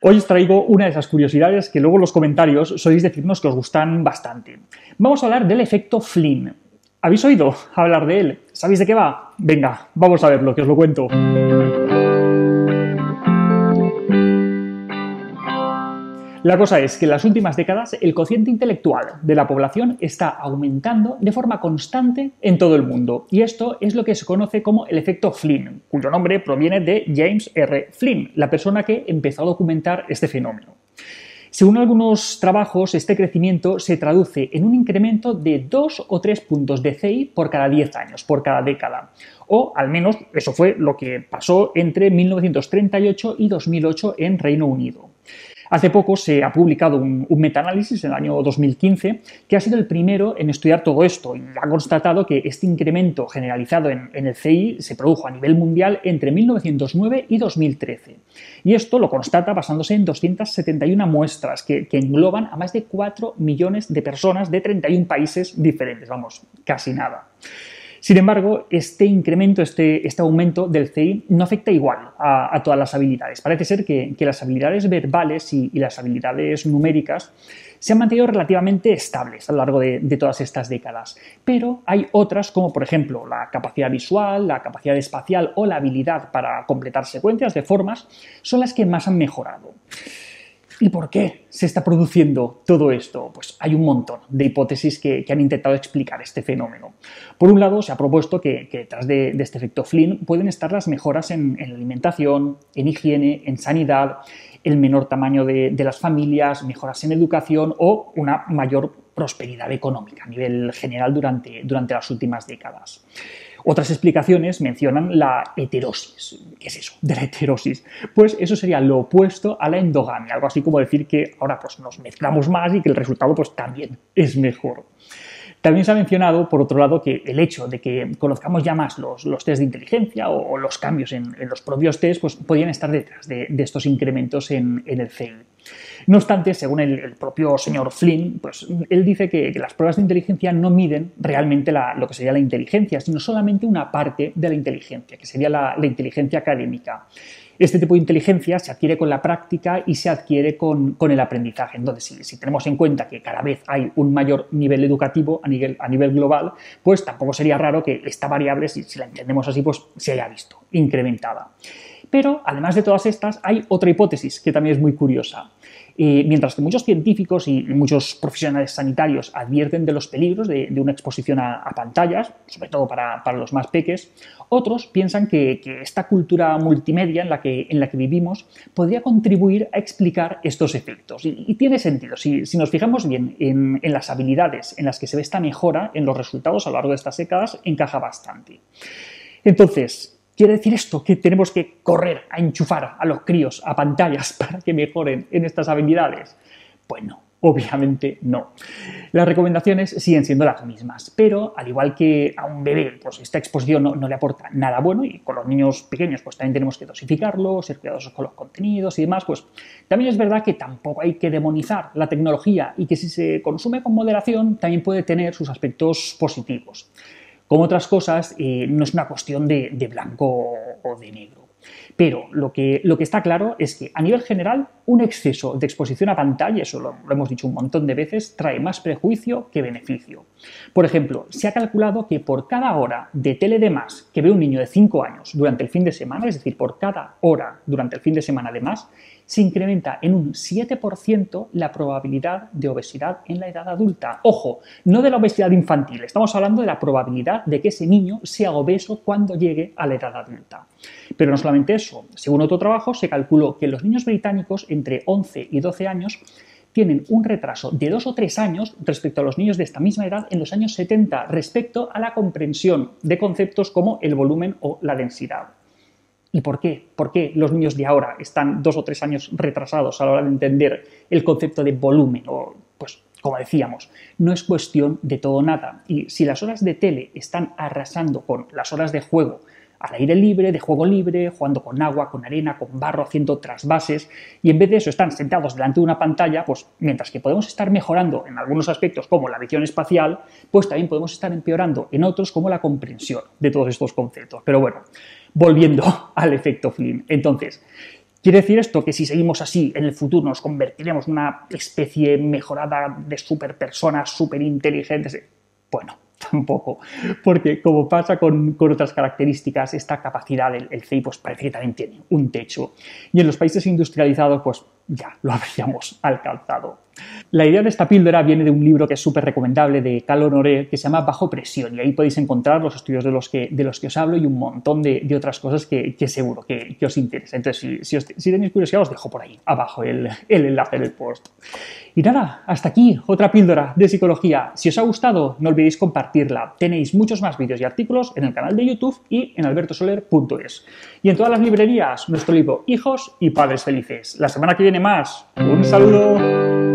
Hoy os traigo una de esas curiosidades que luego en los comentarios sois decirnos que os gustan bastante. Vamos a hablar del efecto Flynn. ¿Habéis oído hablar de él? ¿Sabéis de qué va? Venga, vamos a verlo, que os lo cuento. La cosa es que en las últimas décadas el cociente intelectual de la población está aumentando de forma constante en todo el mundo y esto es lo que se conoce como el efecto Flynn, cuyo nombre proviene de James R. Flynn, la persona que empezó a documentar este fenómeno. Según algunos trabajos, este crecimiento se traduce en un incremento de 2 o 3 puntos de CI por cada 10 años, por cada década. O al menos eso fue lo que pasó entre 1938 y 2008 en Reino Unido. Hace poco se ha publicado un, metaanálisis en el año 2015 que ha sido el primero en estudiar todo esto y ha constatado que este incremento generalizado en, el CI se produjo a nivel mundial entre 1909 y 2013. Y esto lo constata basándose en 271 muestras que, que engloban a más de 4 millones de personas de 31 países diferentes, vamos, casi nada. Sin embargo, este incremento, este, este aumento del CI no afecta igual a, todas las habilidades. Parece ser que, las habilidades verbales y, las habilidades numéricas se han mantenido relativamente estables a lo largo de, todas estas décadas. Pero hay otras, como por ejemplo la capacidad visual, la capacidad espacial o la habilidad para completar secuencias de formas, son las que más han mejorado. ¿Y por qué se está produciendo todo esto? Pues hay un montón de hipótesis que, han intentado explicar este fenómeno. Por un lado, se ha propuesto que, detrás de, este efecto Flynn pueden estar las mejoras en, alimentación, en higiene, en sanidad, el menor tamaño de las familias, mejoras en educación o una mayor prosperidad económica a nivel general durante, durante las últimas décadas. Otras explicaciones mencionan la heterosis. ¿Qué es eso de la heterosis? Pues eso sería lo opuesto a la endogamia, algo así como decir que ahora pues nos mezclamos más y que el resultado pues también es mejor. También se ha mencionado, por otro lado, que el hecho de que conozcamos ya más los, los test de inteligencia o, los cambios en, los propios test, pues podrían estar detrás de, estos incrementos en, el CEL. No obstante, según el, propio señor Flynn, pues él dice que, las pruebas de inteligencia no miden realmente lo que sería la inteligencia, sino solamente una parte de la inteligencia, que sería la inteligencia académica. Este tipo de inteligencia se adquiere con la práctica y se adquiere con, el aprendizaje. Entonces, si, tenemos en cuenta que cada vez hay un mayor nivel educativo a nivel, a nivel global, pues tampoco sería raro que esta variable, si, si la entendemos así, pues se haya visto incrementada. Pero, además de todas estas, hay otra hipótesis que también es muy curiosa mientras que muchos científicos y muchos profesionales sanitarios advierten de los peligros de, una exposición a, pantallas, sobre todo para, los más peques, otros piensan que, esta cultura multimedia en la que, en la que vivimos podría contribuir a explicar estos efectos. Y, tiene sentido. Si, nos fijamos bien en, en las habilidades en las que se ve esta mejora en los resultados a lo largo de estas décadas, encaja bastante. Entonces, ¿Quiere decir esto que tenemos que correr a enchufar a los críos a pantallas para que mejoren en estas habilidades? Pues no, obviamente no. Las recomendaciones siguen siendo las mismas, pero al igual que a un bebé, pues esta exposición no, le aporta nada bueno y con los niños pequeños pues también tenemos que dosificarlo, ser cuidadosos con los contenidos y demás, pues también es verdad que tampoco hay que demonizar la tecnología y que si se consume con moderación también puede tener sus aspectos positivos. Como otras cosas, eh, no es una cuestión de, blanco o de negro. Pero lo que, lo que, está claro es que a nivel general un exceso de exposición a pantalla, eso lo, lo, hemos dicho un montón de veces, trae más prejuicio que beneficio. Por ejemplo, se ha calculado que por cada hora de tele de más que ve un niño de 5 años durante el fin de semana, es decir, por cada hora durante el fin de semana de más, se incrementa en un 7% la probabilidad de obesidad en la edad adulta. Ojo, no de la obesidad infantil, estamos hablando de la probabilidad de que ese niño sea obeso cuando llegue a la edad adulta. Pero no solamente eso, según otro trabajo se calculó que los niños británicos entre 11 y 12 años tienen un retraso de dos o tres años respecto a los niños de esta misma edad en los años 70 respecto a la comprensión de conceptos como el volumen o la densidad. ¿Y por qué? ¿Por qué los niños de ahora están dos o tres años retrasados a la hora de entender el concepto de volumen? O, pues, como decíamos, no es cuestión de todo nada. Y si las horas de tele están arrasando con las horas de juego al aire libre, de juego libre, jugando con agua, con arena, con barro, haciendo trasvases, y en vez de eso están sentados delante de una pantalla, pues mientras que podemos estar mejorando en algunos aspectos como la visión espacial, pues también podemos estar empeorando en otros como la comprensión de todos estos conceptos. Pero bueno, volviendo al efecto Flynn. Entonces, ¿Quiere decir esto que si seguimos así en el futuro nos convertiremos en una especie mejorada de superpersonas, superinteligentes? Bueno, tampoco, porque como pasa con, otras características, esta capacidad del el CI pues parece que también tiene un techo. Y en los países industrializados pues ya lo habríamos alcanzado. La idea de esta píldora viene de un libro que es súper recomendable de Cal Honoré que se llama Bajo Presión y ahí podéis encontrar los estudios de los que, de los que os hablo y un montón de, otras cosas que, seguro que, os interesa. Entonces, si, si, tenéis curiosidad, os dejo por ahí abajo el, el enlace del post. Y nada, hasta aquí otra píldora de psicología. Si os ha gustado, no olvidéis compartirla. Tenéis muchos más vídeos y artículos en el canal de YouTube y en albertosoler.es. Y en todas las librerías, nuestro libro Hijos y Padres Felices. La semana que viene más. Un saludo.